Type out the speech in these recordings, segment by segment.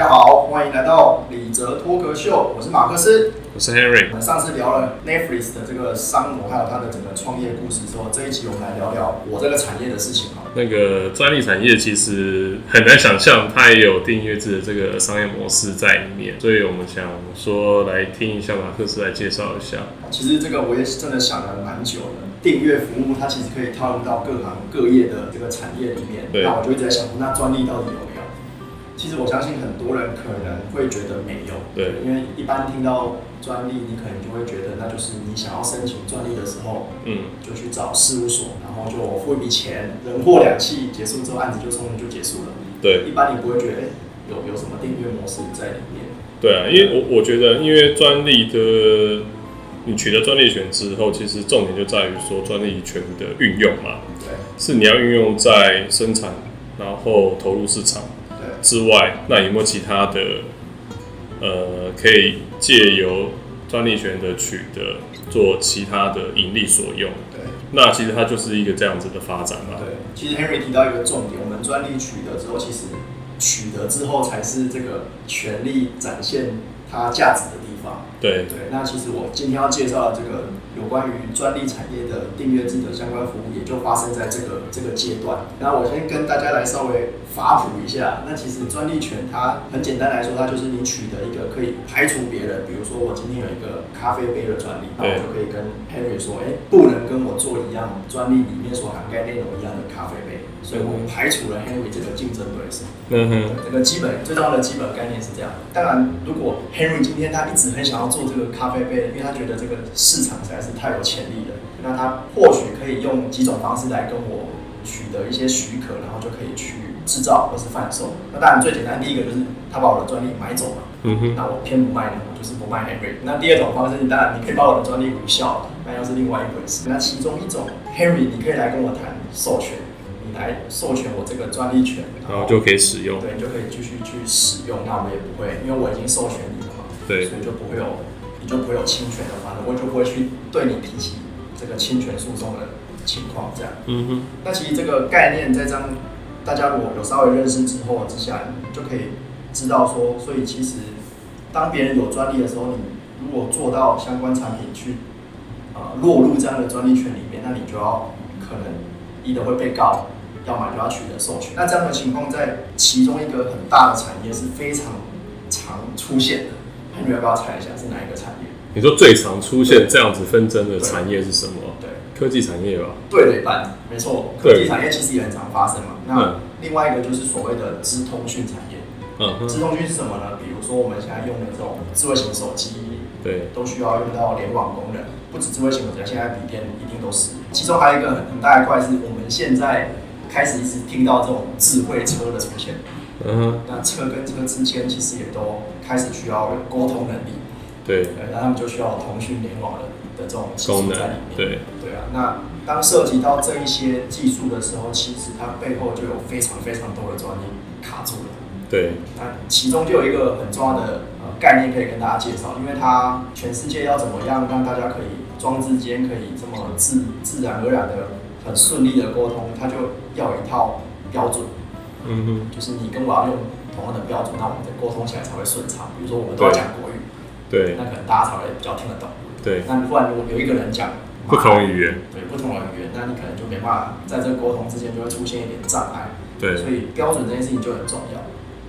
家好，欢迎来到李泽脱壳秀，我是马克思。我是 Henry 我。们上次聊了 Netflix 的这个商模，还有它的整个创业故事之后，这一集我们来聊聊我这个产业的事情啊。那个专利产业其实很难想象，它也有订阅制的这个商业模式在里面，所以我们想说来听一下马克思来介绍一下。其实这个我也是真的想了蛮久的。订阅服务它其实可以套用到各行各业的这个产业里面。对那我就一直在想，那专利到底有？其实我相信很多人可能会觉得没有。对，因为一般听到专利，你可能就会觉得那就是你想要申请专利的时候，嗯，就去找事务所，然后就付一笔钱，人货两讫，结束之后案子就终于就结束了。对，一般你不会觉得，哎、有有什么订阅模式在里面？对啊，因为我我觉得，因为专利的你取得专利权之后，其实重点就在于说专利权的运用嘛，对是你要运用在生产，然后投入市场对之外，那有没有其他的呃可以借由专利权的取得做其他的盈利所用？对那其实它就是一个这样子的发展嘛。对。其实 Henry 提到一个重点，我们专利取得之后，其实取得之后才是这个权利展现它价值的地方。对对，那其实我今天要介绍的这个有关于专利产业的订阅制的相关服务，也就发生在这个这个阶段。那我先跟大家来稍微法普一下。那其实专利权它很简单来说，它就是你取得一个可以排除别人，比如说我今天有一个咖啡杯的专利，那我就可以跟 Henry 说，哎、不能跟我做一样专利里面所涵盖内容一样的咖啡杯，所以我们排除了 Henry 这个竞争对手。嗯哼，这个基本最重要的基本概念是这样。当然，如果 Henry 今天他一直很想要做这个咖啡杯，因为他觉得这个市场实在是太有潜力了，那他或许可以用几种方式来跟我取得一些许可，然后就可以去制造或是贩售。那当然最简单，第一个就是他把我的专利买走嘛，嗯哼，那我偏不卖呢，我就是不卖 Henry。那第二种方式，当然你可以把我的专利无效，那又是另外一回事。那其中一种 Henry，你可以来跟我谈授权，你来授权我这个专利权，然后就可以使用。对，你就可以继续去使用。那我也不会，因为我已经授权你了嘛，对所以就不会有，你就不会有侵权的话，我就不会去对你提起这个侵权诉讼的情况。这样，嗯哼，那其实这个概念在这样大家如果有稍微认识之后之下，你就可以知道说，所以其实当别人有专利的时候，你如果做到相关产品去呃落入这样的专利权里面，那你就要可能一的会被告，要买就要取得授权。那这样的情况在其中一个很大的产业是非常常出现的。那你要不要猜一下是哪一个产业？你说最常出现这样子纷争的产业是什么？对，科技产业吧。对了一半，没错，科技产业其实也很常发生嘛。那嗯另外一个就是所谓的资通讯产业。嗯哼，资通讯是什么呢？比如说我们现在用的这种智慧型手机，对，都需要用到联网功能，不止智慧型手机，现在笔电一定都是。其中还有一个很很大一块是我们现在开始一直听到这种智慧车的出现。嗯，那车跟车之间其实也都开始需要有沟通能力，对，对，那他们就需要有通讯联网的的这种技功能术在里面。对，对啊，那当涉及到这一些技术的时候，其实它背后就有非常非常多的专利卡住了。对，那其中就有一个很重要的呃概念可以跟大家介绍，因为它全世界要怎么样让大家可以装置间可以这么自自然而然的很顺利的沟通，他就要有一套标准，嗯哼，就是你跟我要用同样的标准，那我们的沟通起来才会顺畅。比如说我们都要讲国语，对，那可能大家才会比较听得懂。对，那不然如果有一个人讲不同语言，对不同的语言，那你可能就没办法在这个沟通之间就会出现一点障碍。对，所以标准这件事情就很重要。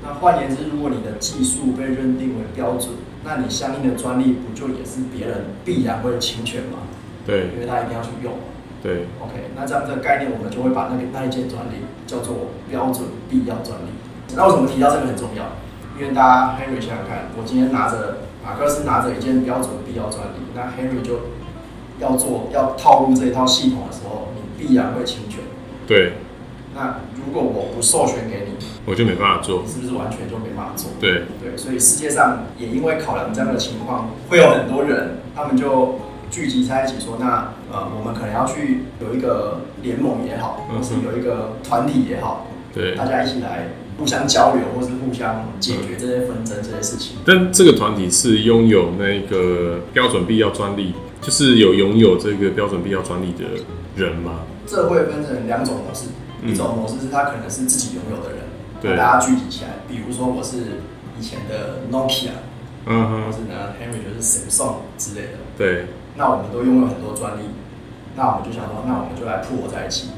那换言之，如果你的技术被认定为标准，那你相应的专利不就也是别人必然会侵权吗？对，因为他一定要去用嘛。对，OK，那这样的概念，我们就会把那个那一件专利叫做标准必要专利。那为什么提到这个很重要？因为大家 Henry 想想看，我今天拿着马克思拿着一件标准必要专利，那 Henry 就要做要套入这一套系统的时候，你必然会侵权。对，那如果我不授权给你，我就没办法做。是不是完全就没办法做？对，对，所以世界上也因为考量这样的情况，会有很多人，他们就聚集在一起说，那呃，我们可能要去有一个联盟也好，嗯或是有一个团体也好，对，大家一起来互相交流，或是互相解决这些纷争这些事情。但这个团体是拥有那个标准必要专利，就是有拥有这个标准必要专利的人吗？这会分成两种模式，嗯。一种模式是他可能是自己拥有的人，对。那大家聚集起来，比如说我是以前的 Nokia，嗯哼，或是呢 Henry 就是 Samsung 之类的。对那我们都拥有很多专利，那我们就想说，那我们就来铺合在一起，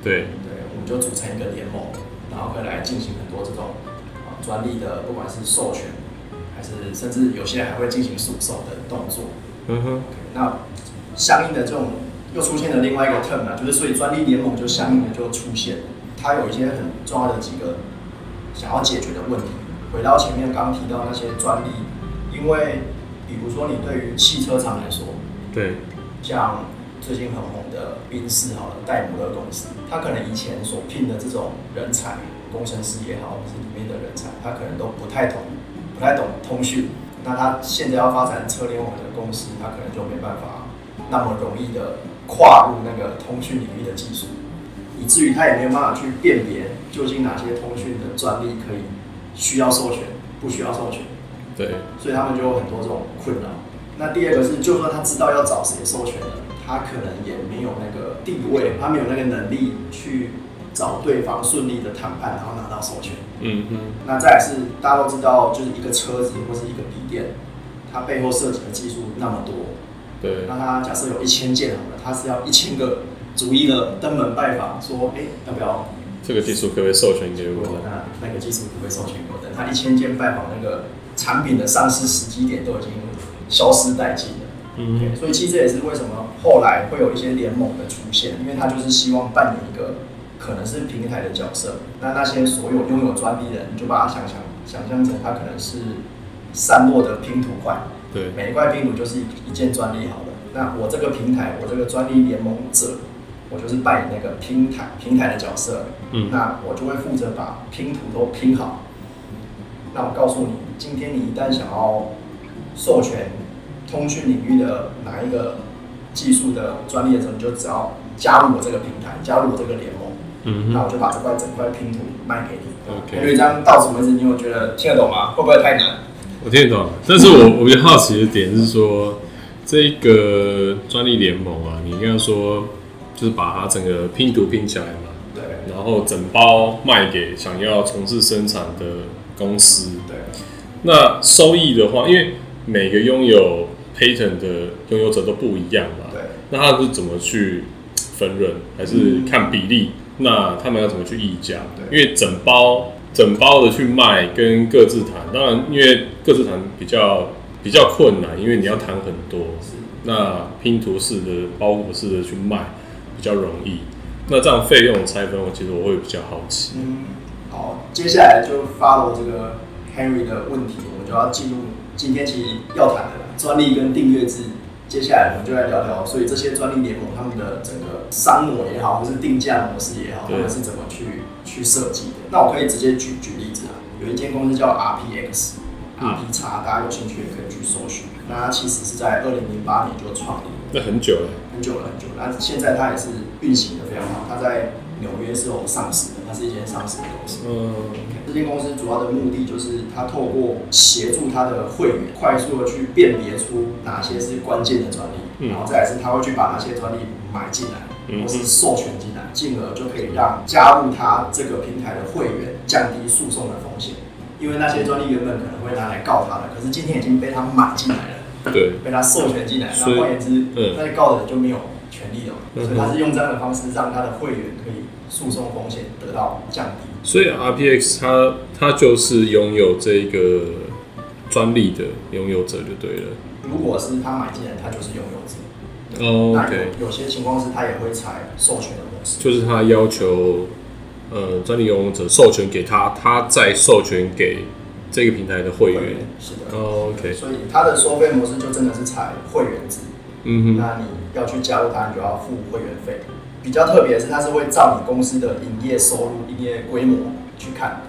对，对，我们就组成一个联盟，然后可以来进行很多这种啊专利的，不管是授权，还是甚至有些还会进行诉讼的动作。嗯哼，那相应的这种又出现了另外一个 term 啊，就是所以专利联盟就相应的就出现，它有一些很重要的几个想要解决的问题。回到前面刚刚提到那些专利，因为比如说你对于汽车厂来说，对，像最近很红的宾士好了，戴姆勒公司，他可能以前所聘的这种人才，工程师也好，或是里面的人才，他可能都不太懂，不太懂通讯。那他现在要发展车联网的公司，他可能就没办法那么容易的跨入那个通讯领域的技术，以至于他也没有办法去辨别究竟哪些通讯的专利可以需要授权，不需要授权。对，所以他们就有很多这种困扰。那第二个是，就算他知道要找谁授权的，他可能也没有那个地位，他没有那个能力去找对方顺利的谈判，然后拿到授权。嗯嗯，那再来是大家都知道，就是一个车子或是一个笔电，它背后涉及的技术那么多，对，那他假设有一千件好了，它是要一千个逐一的登门拜访，说，哎、要不要这个技术可不可以授权给我？那那个技术不会授权给我等，他一千件拜访那个产品的上市时机点都已经消失殆尽了。嗯对，所以其实这也是为什么后来会有一些联盟的出现，因为他就是希望扮演一个可能是平台的角色。那那些所有拥有专利的人，你就把它想象想象成他可能是散落的拼图块，对，每一块拼图就是一一件专利好了。那我这个平台，我这个专利联盟者，我就是扮演那个平台平台的角色。嗯，那我就会负责把拼图都拼好。那我告诉你，今天你一旦想要授权通讯领域的哪一个技术的专利的时候，你就只要加入我这个平台，加入我这个联盟，嗯哼，那我就把这块整块拼图卖给你。OK 因为这样到此为止，你有觉得听得懂吗？会不会太难？我听得懂，但是我我比较好奇的点是说，这个专利联盟啊，你刚刚说就是把它整个拼图拼起来嘛，对然后整包卖给想要从事生产的公司。对那收益的话，因为每个拥有 patent 的拥有者都不一样嘛，对，那他是怎么去分润，还是看比例？那他们要怎么去议价？因为整包整包的去卖跟各自谈，当然因为各自谈比较比较困难，因为你要谈很多。是。那拼图式的、包裹式的去卖比较容易。那这样费用拆分，我其实我会比较好奇。嗯，好，接下来就 follow 这个 Henry 的问题，我们就要进入今天其实要谈的专利跟订阅制。接下来我们就来聊聊，所以这些专利联盟他们的整个商模也好，或是定价模式也好，他对们是怎么去去设计的？那我可以直接举举例子啊，有一间公司叫 RPX。嗯 RP 叉，大家有兴趣也可以去搜寻。那它其实是在二零零八年就创立了，那很久了，很久了很久了。那现在它也是运行的非常好，它在纽约是有上市的，它是一间上市的公司。嗯，这间公司主要的目的就是它透过协助它的会员快速的去辨别出哪些是关键的专利，嗯。然后再来是它会去把哪些专利买进来，嗯或是授权进来，进而就可以让加入它这个平台的会员降低诉讼的风险。因为那些专利原本可能会拿来告他的，可是今天已经被他买进来了，对，被他授权进来，所以那换言之，嗯。那些告的人就没有权利了。嗯哼所以他是用这样的方式让他的会员可以诉讼风险得到降低。所以 RPX 它它就是拥有这个专利的拥有者就对了。如果是他买进来，他就是拥有者。哦那，OK，有有些情况是他也会采授权的模式。就是他要求呃专利拥有者授权给他，他再授权给这个平台的会员。是的。哦，OK，所以他的收费模式就真的是采会员制。嗯哼，那你要去加入它，你就要付会员费。比较特别的是，它是会照你公司的营业收入、营业规模去看，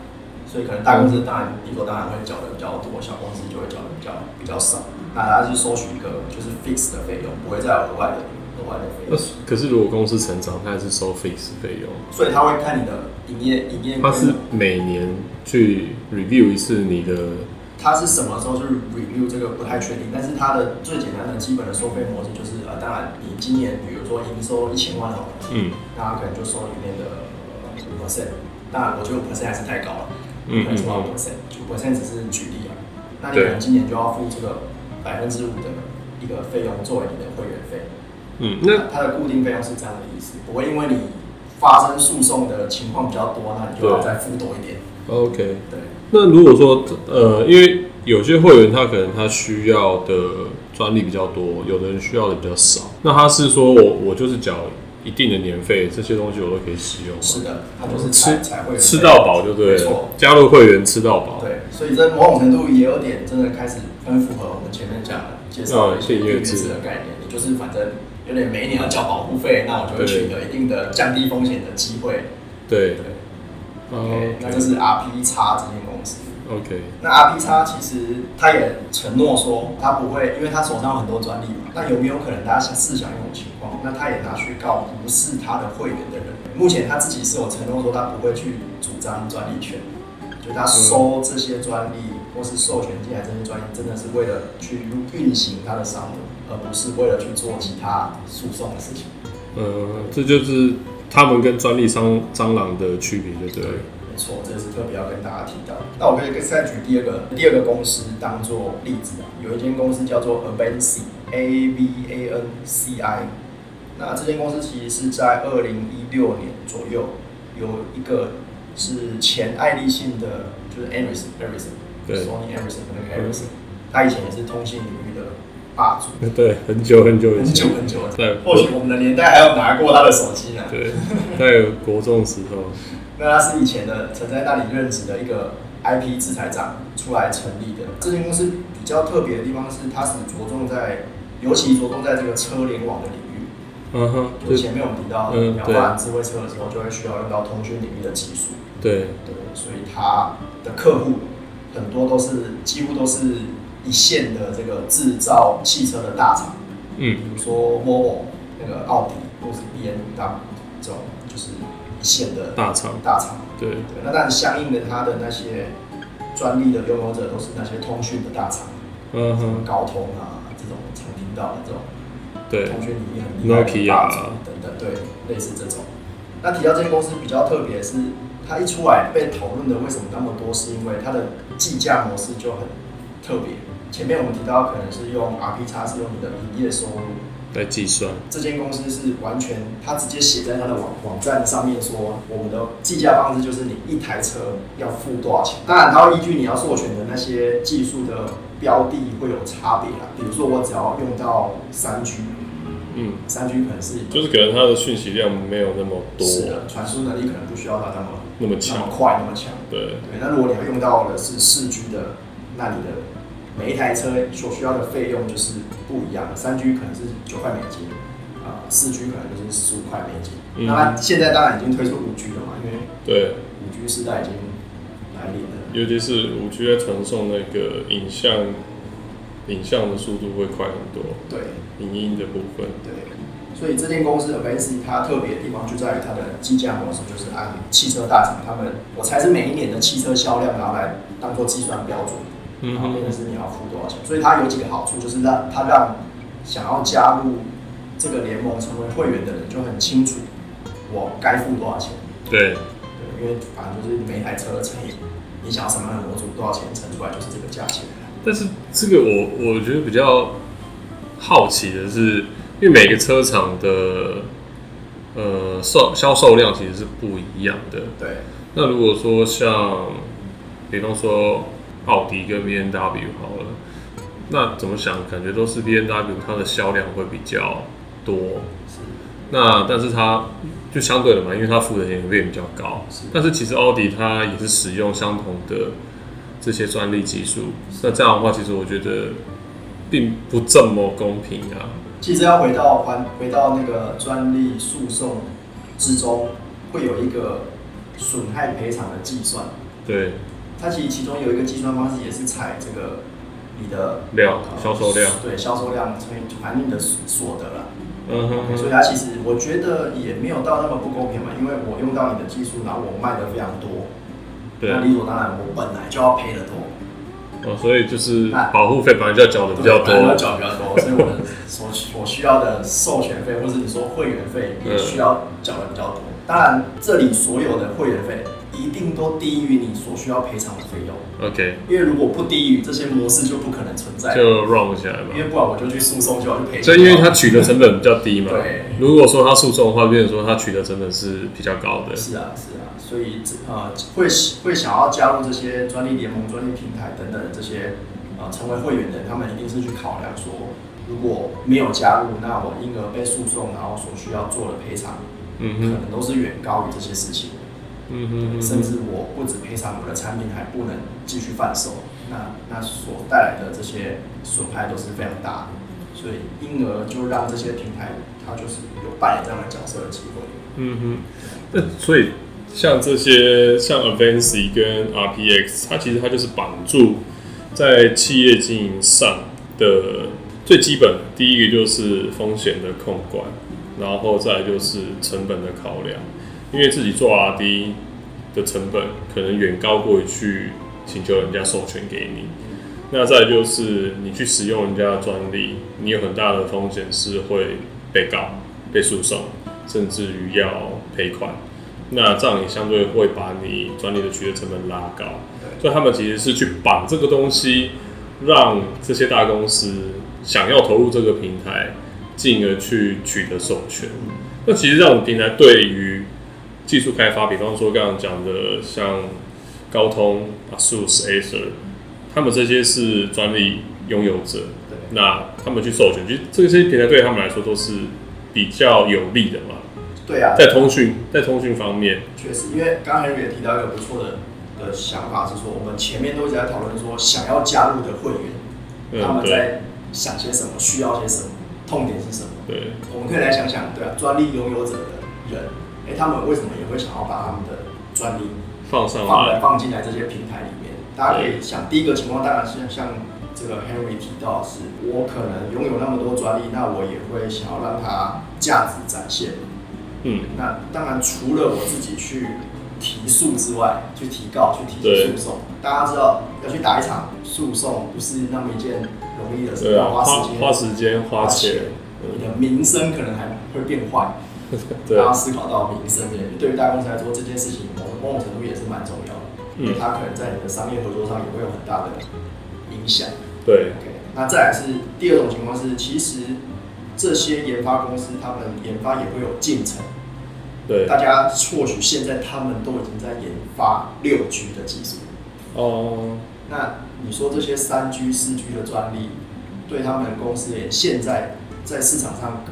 所以可能大公司当然理所当然会缴的比较多，小公司就会缴的比较比较少。那它是收取一个就是 fix 的费用，不会再有额外的额外的费用。那可是如果公司成长，它还是收 fix 费用，所以他会看你的营业营业规它是，每年去 review 一次你的它是什么时候去 review 这个不太确定，但是它的最简单的基本的收费模式就是呃，当然你今年比如说营收一千万好了。嗯那他可能就收里面的五 percent，当然我觉得五 percent 还是太高了。嗯可能是多少 percent，就 percent 只是举例啊。那你可能今年就要付这个百分之五的一个费用作为你的会员费。嗯，那它的固定费用是这样的意思，不会因为你发生诉讼的情况比较多，那你就要对再付多一点。OK。对，那如果说呃，因为有些会员他可能他需要的专利比较多，有的人需要的比较少，那他是说我我就是缴一定的年费，这些东西我都可以使用吗？是的，他就是吃才才会吃到饱就对了没错，加入会员吃到饱。对，所以这某种程度也有点真的开始很符合我们前面讲的介绍的一些订阅嗯订阅制制的概念，你就是反正有点每一年要交保护费，那我就会取得一定的降低风险的机会。对，OK，那就是 RP 叉这间公司。OK，那 RP 叉其实他也承诺说，他不会，因为他手上有很多专利嘛。那有没有可能大家想试想一种情况？那他也拿去告不是他的会员的人。目前他自己是有承诺说，他不会去主张专利权，就他收这些专利或是授权进来这些专利，真的是为了去运行他的商务，而不是为了去做其他诉讼的事情。呃，这就是他们跟专利商蟑螂的区别，对不对？没错，这是特别要跟大家提到。那我可以再举第二个第二个公司当做例子啊，有一间公司叫做 Avanci，A V A N C I。那这间公司其实是在二零一六年左右，有一个是前爱立信的，就是 Ericsson Ericsson，对 Sony Ericsson 的那个 Ericsson，他以前也是通信领域的霸主，对，很久很久以很，久很久对。或许我们的年代还有拿过他的手机呢。对，在国中时候，那他是以前的曾在那里任职的一个 IP 制裁长出来成立的。这间公司比较特别的地方是，它是着重在，尤其着重在这个车联网的领域。嗯哼，就就前面我们提到，嗯你要发展智慧车的时候，就会需要用到通讯领域的技术。对，对，所以它的客户很多都是几乎都是一线的这个制造汽车的大厂，嗯比如说 Volvo 那个奥迪或是 B M W 这种就是一线的大厂，大厂。对，对，那但相应的，它的那些专利的拥有者都是那些通讯的大厂，嗯哼，高通啊这种常听到的这种对，通讯领域很厉害的霸主等等，对，类似这种。那提到这些公司比较特别是，它一出来被讨论的为什么那么多，是因为它的计价模式就很特别。前面我们提到可能是用 RP 叉是用你的营业收入，来计算，这间公司是完全，它直接写在它的网网站上面说，我们的计价方式就是你一台车要付多少钱。当然，它会依据你要授权的那些技术的标的会有差别啦。比如说，我只要用到三 G，嗯，三 G 可能是就是可能它的讯息量没有那么多，是的，传输能力可能不需要它那么那么那么，快那么强。对，对，那如果你要用到的是四 G 的，那你的每一台车所需要的费用就是不一样的。三 G 可能是九块美金，啊、四 G 可能就是十五块美金。嗯那它现在当然已经推出五 G 了嘛，因为对，五 G 时代已经来临了。尤其是五 G 在传送那个影像，影像的速度会快很多，对影音的部分，对，所以这间公司 Avanci 它特别的地方就在于它的计价模式，就是按汽车大厂他们，我猜是每一年的汽车销量，然后来当做计算标准。嗯然后变成，是你要付多少钱，所以它有几个好处，就是让它让想要加入这个联盟成为会员的人就很清楚我该付多少钱。对，对，因为反正就是每一台车乘以你想要什么样的模组多少钱乘出来就是这个价钱。但是这个我我觉得比较好奇的是，因为每个车厂的呃售销售量其实是不一样的。对，那如果说像，比方说奥迪跟 B N W 好了，那怎么想，感觉都是 B N W 它的销量会比较多。是那但是它就相对的嘛，因为它付的钱会比较高是。但是其实奥迪它也是使用相同的这些专利技术，那这样的话，其实我觉得并不这么公平啊。其实要回到还回到那个专利诉讼之中，会有一个损害赔偿的计算。对，它其实其中有一个计算方式也是采这个你的量呃销售量，对销售量乘以反正你的所得了。嗯哼所以它其实我觉得也没有到那么不公平嘛，因为我用到你的技术，然后我卖的非常多，对。那理所当然我本来就要赔的多，哦，所以就是保护费本来就要缴的比较本来就要多，缴比较多，所以我的所所需要的授权费或者你说会员费也需要缴的比较多。当然，这里所有的会员费一定都低于你所需要赔偿的费用。OK，因为如果不低于这些模式就不可能存在，就 run 起来嘛因。为不然我就去诉讼就要去赔钱。所以因为他取得成本比较低嘛。对如果说他诉讼的话，变成说他取得成本是比较高的。是啊是啊，所以呃会会想要加入这些专利联盟、专利平台等等的这些呃成为会员的人，他们一定是去考量说，如果没有加入，那我因而被诉讼，然后所需要做的赔偿，可嗯可，能都是远高于这些事情的。嗯哼嗯，甚至我不止赔偿我的产品，还不能继续贩售，那那所带来的这些损害都是非常大的，所以因而就让这些平台它就是有扮演这样的角色的机会。嗯哼。那所以像这些像 Avancy 跟 RPX，它其实它就是绑住在企业经营上的最基本，第一个就是风险的控管，然后再来就是成本的考量，因为自己做 RD 的成本可能远高过于去请求人家授权给你。那再就是你去使用人家的专利，你有很大的风险是会被告、被诉讼，甚至于要赔款。那这样也相对会把你专利的取得成本拉高。所以他们其实是去绑这个东西，让这些大公司想要投入这个平台，进而去取得授权。那其实这种平台对于技术开发，比方说刚刚讲的像高通、ASUS、Acer，他们这些是专利拥有者，对，那他们去授权，其实这些平台对他们来说都是比较有利的嘛。对啊，在通讯，在通讯方面，确实，因为刚刚也提到一个不错的的想法是说，我们前面都一直在讨论说，想要加入的会员，他们在想些什么，需要些什么，痛点是什么。对，我们可以来想想，对啊，专利拥有者的人，哎、他们为什么也会想要把他们的专利放上放来来，放进来这些平台里面。大家可以想，第一个情况当然是像这个 Henry 提到的是，我可能拥有那么多专利，那我也会想要让它价值展现。嗯，那当然除了我自己去提诉之外，去提告、去提诉讼，大家知道要去打一场诉讼不是那么一件容易的事，要花花时间、花时间花钱，你的名声可能还会变坏。对大家思考到民生这件事，对于大公司来说，这件事情某某种程度也是蛮重要的，因为嗯，它可能在你的商业合作上也会有很大的影响。对，OK，那再来是第二种情况是，其实这些研发公司他们研发也会有进程，对，大家或许现在他们都已经在研发六 G 的技术，哦，那你说这些三 G、四 G 的专利，对他们公司也现在在市场上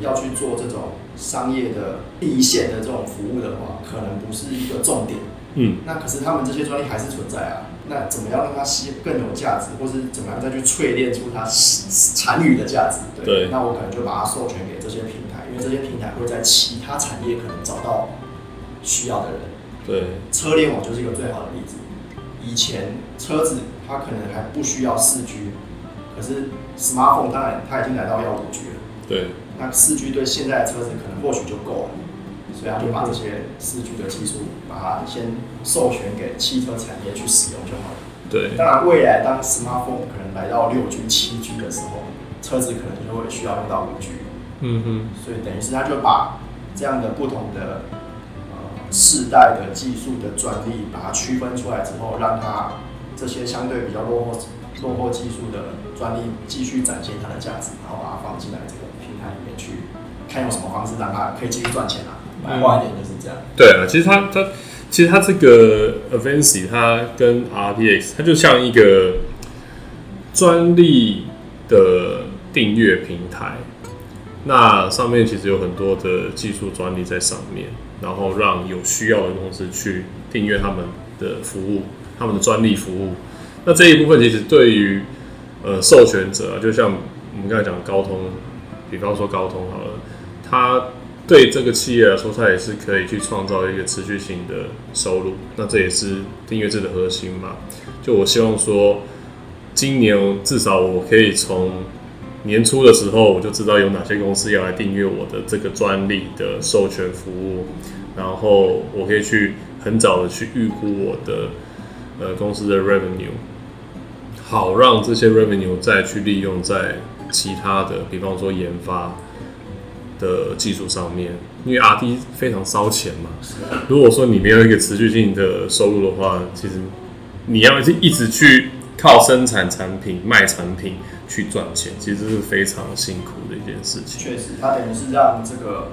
要去做这种商业的第一线的这种服务的话，可能不是一个重点。嗯，那可是他们这些专利还是存在啊。那怎么样让它吸更有价值，或是怎么样再去淬炼出它残余的价值？对那我可能就把它授权给这些平台，因为这些平台会在其他产业可能找到需要的人。对，车联网就是一个最好的例子。以前车子它可能还不需要四 G，可是 smartphone 当然它已经来到要五 G 了。对，那四 G 对现在的车子可能或许就够了，所以他就把这些四 G 的技术，把它先授权给汽车产业去使用就好了。对，当然，未来当 smartphone 可能来到六 G、七 G 的时候，车子可能就会需要用到五 G，嗯哼，所以等于是他就把这样的不同的呃世代的技术的专利，把它区分出来之后，让它这些相对比较落后落后技术的专利继续展现它的价值，然后把它放进来这个平台里面去，看用什么方式让它可以继续赚钱啊。白话一点就是这样。对啊，其实它它其实它这个 Avancy 它跟 RTX 它就像一个专利的订阅平台，那上面其实有很多的技术专利在上面，然后让有需要的公司去订阅他们的服务，他们的专利服务。那这一部分其实对于呃授权者啊，就像我们刚才讲高通，比方说高通好了，它对这个企业来说，它也是可以去创造一个持续性的收入。那这也是订阅制的核心嘛。就我希望说，今年至少我可以从年初的时候，我就知道有哪些公司要来订阅我的这个专利的授权服务，然后我可以去很早的去预估我的呃公司的 revenue，好让这些 revenue 再去利用在其他的，比方说研发。的技术上面，因为 R D 非常烧钱嘛。如果说你没有一个持续性的收入的话，其实你要是一直去靠生产产品、卖产品去赚钱，其实是非常辛苦的一件事情。确实，它等于是让这个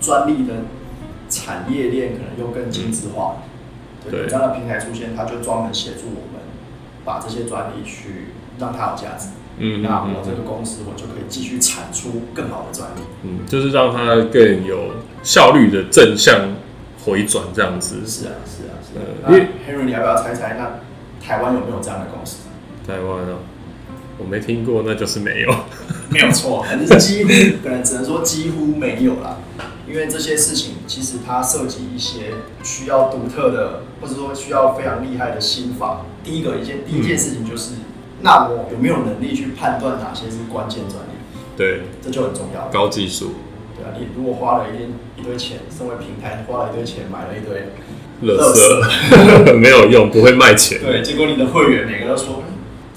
专利的产业链可能又更精致化。对，这样的平台出现，它就专门协助我们把这些专利去让它有价值。嗯，那我这个公司我就可以继续产出更好的专利。嗯，就是让它更有效率的正向回转这样子。是啊，是啊，是啊。因为 Henry，你要不要猜猜，那台湾有没有这样的公司？台湾啊，我没听过，那就是没有。没有错，反正是几乎，可能只能说几乎没有啦。因为这些事情其实它涉及一些需要独特的，或者说需要非常厉害的心法。第一个一件第一件事情就是。那我有没有能力去判断哪些是关键专利？对，这就很重要。高技术。对啊，你如果花了一一堆钱，身为平台花了一堆钱买了一堆乐色，没有用，不会卖钱。对，结果你的会员每个都说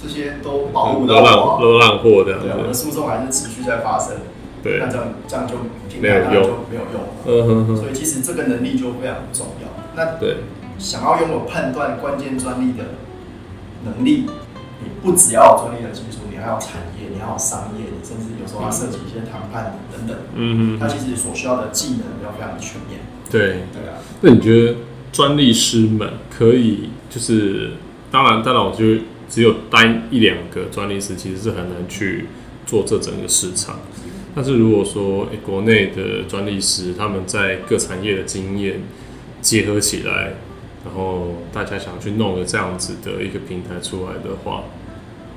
这些都保护到我，都烂货的。对啊，我的诉讼还是持续在发生。对，那这样这样就平台就没有用。嗯哼哼。所以其实这个能力就非常重要。那对，想要拥有判断关键专利的能力。你不只要有专利的技术，你还要产业，你还有商业，你甚至有时候要涉及一些谈判等等。嗯嗯。它其实所需要的技能要非常的全面。对。对啊。那你觉得专利师们可以就是，当然，当然，我觉得只有单一两个专利师其实是很难去做这整个市场。但是如果说，诶，国内的专利师他们在各产业的经验结合起来。然后大家想去弄个这样子的一个平台出来的话，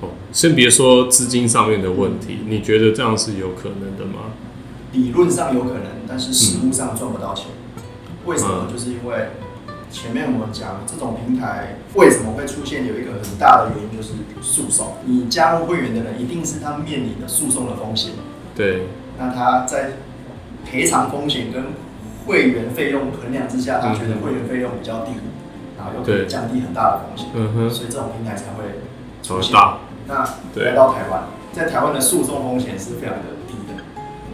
哦，先别说资金上面的问题，你觉得这样是有可能的吗？理论上有可能，但是实物上赚不到钱。为什么？就是因为前面我们讲这种平台为什么会出现，有一个很大的原因就是诉讼。你加入会员的人，一定是他面临的诉讼的风险。对。那他在赔偿风险跟会员费用衡量之下，他觉得会员费用比较低。然后又可以降低很大的风险，所以这种平台才会出现。那来到台湾，在台湾的诉讼风险是非常的低的。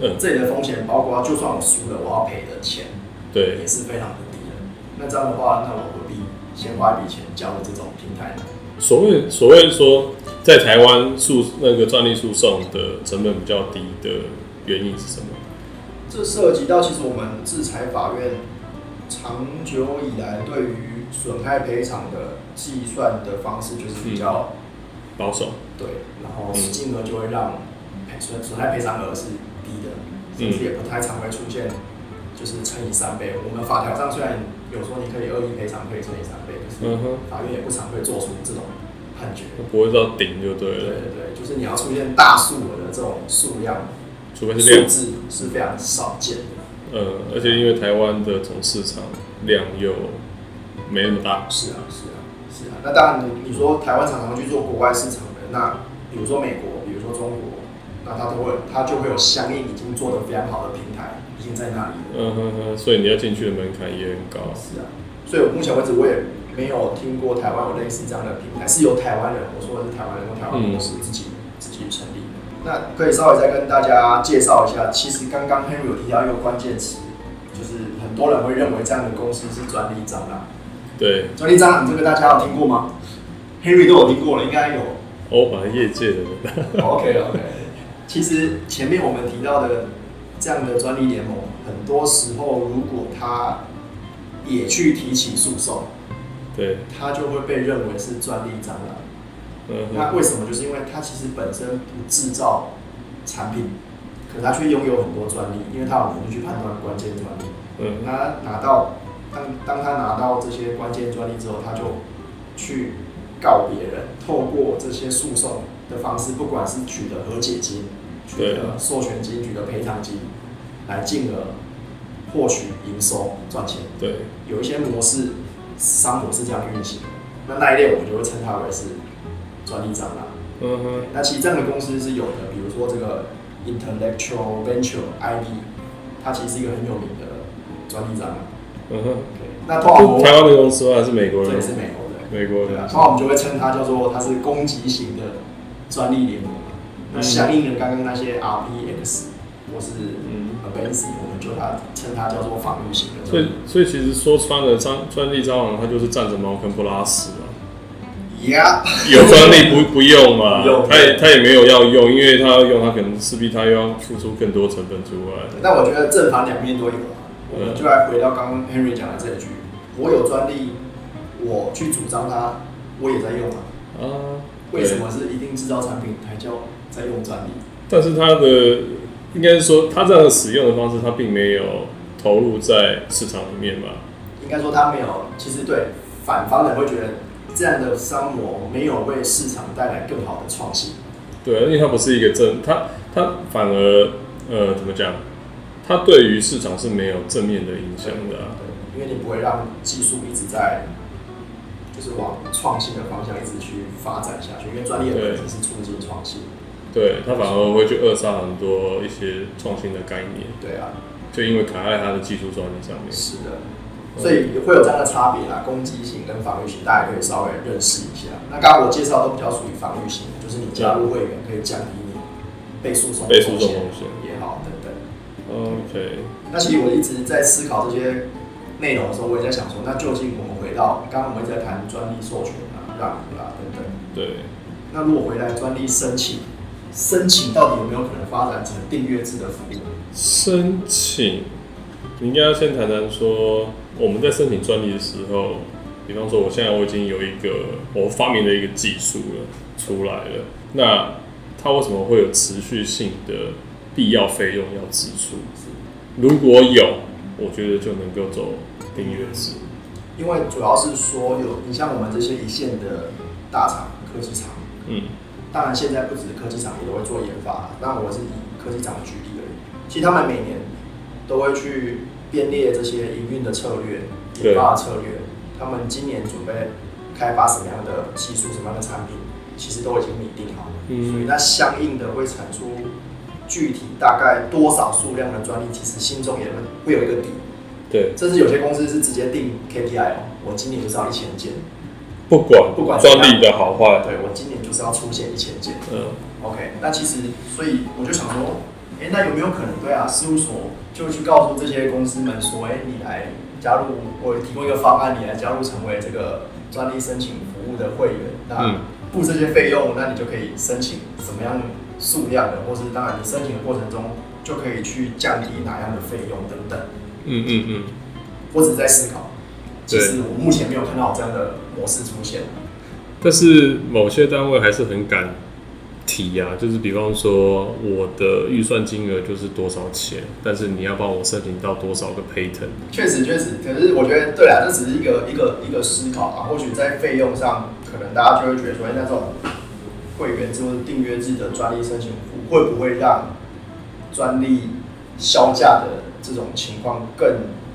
嗯，这里的风险包括，就算我输了，我要赔的钱，对，也是非常的低的。那这样的话，那我何必先花一笔钱交了这种平台呢？所谓所谓说，在台湾诉那个专利诉讼的成本比较低的原因是什么？这涉及到其实我们制裁法院长久以来对于损害赔偿的计算的方式就是比较保守，对，然后金额就会让损损害赔偿额是低的，甚至也不太常会出现就是乘以三倍。我们法条上虽然有说你可以恶意赔偿可以乘以三倍，可是法院也不常会做出这种判决，不会到顶就对了。对对对，就是你要出现大数额的这种数量，除非是数字是非常少见的。呃，而且因为台湾的总市场量又没那么大，是啊，是啊，是啊。那当然，你你说台湾常常去做国外市场的，那比如说美国，比如说中国，那它都会，它就会有相应已经做的非常好的平台，已经在那里。嗯哼哼，所以你要进去的门槛也很高。是啊，所以我目前为止我也没有听过台湾有类似这样的平台，是由台湾人，我说的是台湾人，用台湾公司自己自己成立的。那可以稍微再跟大家介绍一下，其实刚刚 Henry 有提到一个关键词，就是很多人会认为这样的公司是专利蟑螂。对，专利蟑螂这个大家有听过吗？Henry 都有听过了，应该有。哦，反正业界的。OK OK，其实前面我们提到的这样的专利联盟，很多时候如果他也去提起诉讼，对，他就会被认为是专利蟑螂。嗯。那为什么？就是因为他其实本身不制造产品，可他却拥有很多专利，因为他有能力去判断关键专利。嗯。他拿到。当当他拿到这些关键专利之后，他就去告别人，透过这些诉讼的方式，不管是取得和解金、取得授权金、取得赔偿金，来进而获取营收赚钱。对，有一些模式商模是这样运行的。那那一类我们就会称它为是专利蟑螂。嗯哼。那其实这样的公司是有的，比如说这个 Intellectual Venture ID，它其实是一个很有名的专利蟑螂。嗯哼，那通常台湾的公司还是美国人？这也是美国的，美国的。通常我们就会称它叫做它是攻击型的专利联盟。那相应的刚刚那些 RPX，或是嗯，Abency，我们就它称它叫做防御型的所以。所以其实说穿了，专专利蟑螂它就是占着茅坑不拉屎嘛。Yeah，有专利不不用嘛？他也他也没有要用，因为他要用，他可能势必他又要付出更多成本出来。那我觉得正反两面都有啊。我们就来回到刚刚 Henry 讲的这一句：我有专利，我去主张它，我也在用啊。啊，为什么是一定制造产品才叫在用专利？但是它的应该是说，它这样的使用的方式，它并没有投入在市场里面吧。应该说它没有，其实对反方的会觉得这样的商模没有为市场带来更好的创新。对，因为它不是一个正，它它反而呃怎么讲？它对于市场是没有正面的影响的、啊。对，因为你不会让技术一直在就是往创新的方向一直去发展下去，因为专利的本质是促进创新。对，他反而会去扼杀很多一些创新的概念，对啊，就因为卡在他的技术专利上面。是的，所以会有这样的差别啦，攻击性跟防御型，大家可以稍微认识一下。那刚刚我介绍都比较属于防御型，就是你加入会员可以降低你被诉讼的被诉讼风险。也好等等。OK，那其实我一直在思考这些内容的时候，我也在想说，那究竟我们回到刚刚我们一直在谈专利授权啊、让渡啦等等，对，那如果回来专利申请，申请到底有没有可能发展成订阅制的服务？申请，你应该要先谈谈说，我们在申请专利的时候，比方说我现在我已经有一个我发明的一个技术了出来了，那它为什么会有持续性的必要费用要支出？如果有，我觉得就能够走订阅制。因为主要是说有你像我们这些一线的大厂、科技厂，嗯，当然现在不只是科技厂也都会做研发，那我是以科技厂举例而已。其实他们每年都会去编列这些营运的策略、研发的策略，他们今年准备开发什么样的技术、什么样的产品，其实都已经拟定好了。嗯所以那相应的会产出具体大概多少数量的专利，其实心中也会会有一个底。对，甚至有些公司是直接定 KPI 哦，我今年就是要一千件，不管不管专利的好坏，对我今年就是要出现一千件。嗯，OK，那其实所以我就想说，哎、那有没有可能对啊？事务所就去告诉这些公司们说，哎、你来加入，我提供一个方案，你来加入成为这个专利申请服务的会员，那嗯付这些费用，那你就可以申请什么样数量的，或是当然你申请的过程中就可以去降低哪样的费用等等。嗯嗯嗯，我只是在思考，其对实我目前没有看到这样的模式出现。但是某些单位还是很敢提呀、就是比方说我的预算金额就是多少钱，但是你要帮我申请到多少个 patent，确实确实，可是我觉得对啊，这只是一个一个一个思考啊。或许在费用上，可能大家就会觉得说，哎、那这种会员制或者订阅制的专利申请服，会不会让专利销价的这种情况更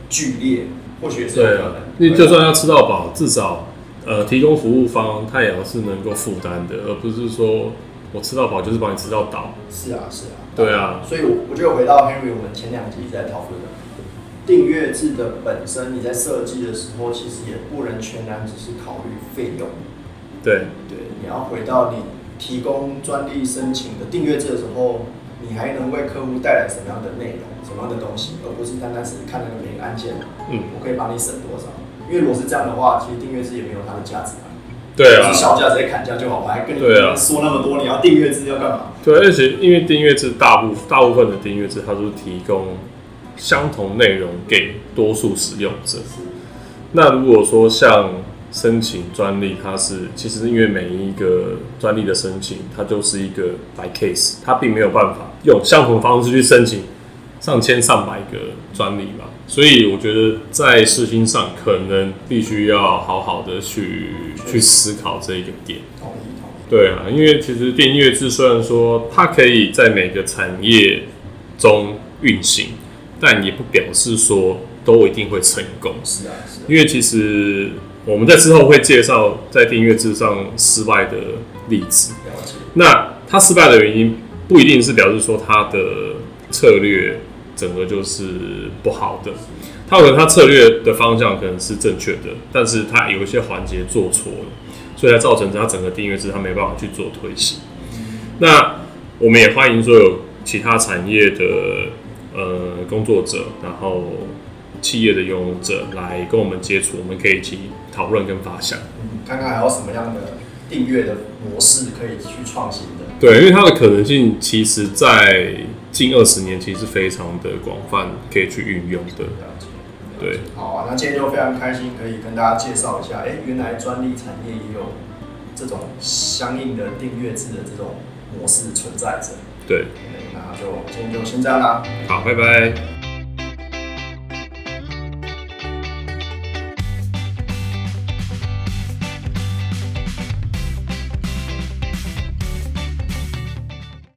剧烈？或许也是有可能。因为就算要吃到饱，至少呃提供服务方他也要是能够负担的，而不是说我吃到饱就是帮你吃到倒。是啊是啊，对啊，所以我我觉得回到 Henry，我们前两集一直在讨论的订阅制的本身，你在设计的时候，其实也不能全然只是考虑费用。对，对，你要回到你提供专利申请的订阅制的时候，你还能为客户带来什么样的内容、什么样的东西，而不是单单是看那个每个案件，嗯，我可以帮你省多少。因为如果是这样的话，其实订阅制也没有它的价值啊。对啊就是，销价直接砍价就好，我还跟你说那么多，你要订阅制要干嘛？对，而且因为订阅制大部大部分的订阅制，它都是提供相同内容给多数使用者。那如果说像申请专利，它是其实因为每一个专利的申请，它就是一个 by case，它并没有办法用相同的方式去申请上千上百个专利嘛。所以我觉得在事情上可能必须要好好的去去思考这一个点。对啊，因为其实订阅制虽然说它可以在每个产业中运行，但也不表示说都一定会成功。是啊是啊，因为其实我们在之后会介绍在订阅制上失败的例子。那它失败的原因不一定是表示说他的策略整个就是不好的，他可能他策略的方向可能是正确的，但是他有一些环节做错了，所以才造成他整个订阅制他没办法去做推行。那我们也欢迎说有其他产业的呃工作者，然后企业的拥有者来跟我们接触，我们可以一起讨论跟发想。看看还有什么样的订阅的模式可以去创新的。对，因为它的可能性其实在近二十年其实非常的广泛，可以去运用的。了解。对，好啊，那今天就非常开心，可以跟大家介绍一下，哎、原来专利产业也有这种相应的订阅制的这种模式存在着。对，对那就今天就先这样啦。好，拜拜。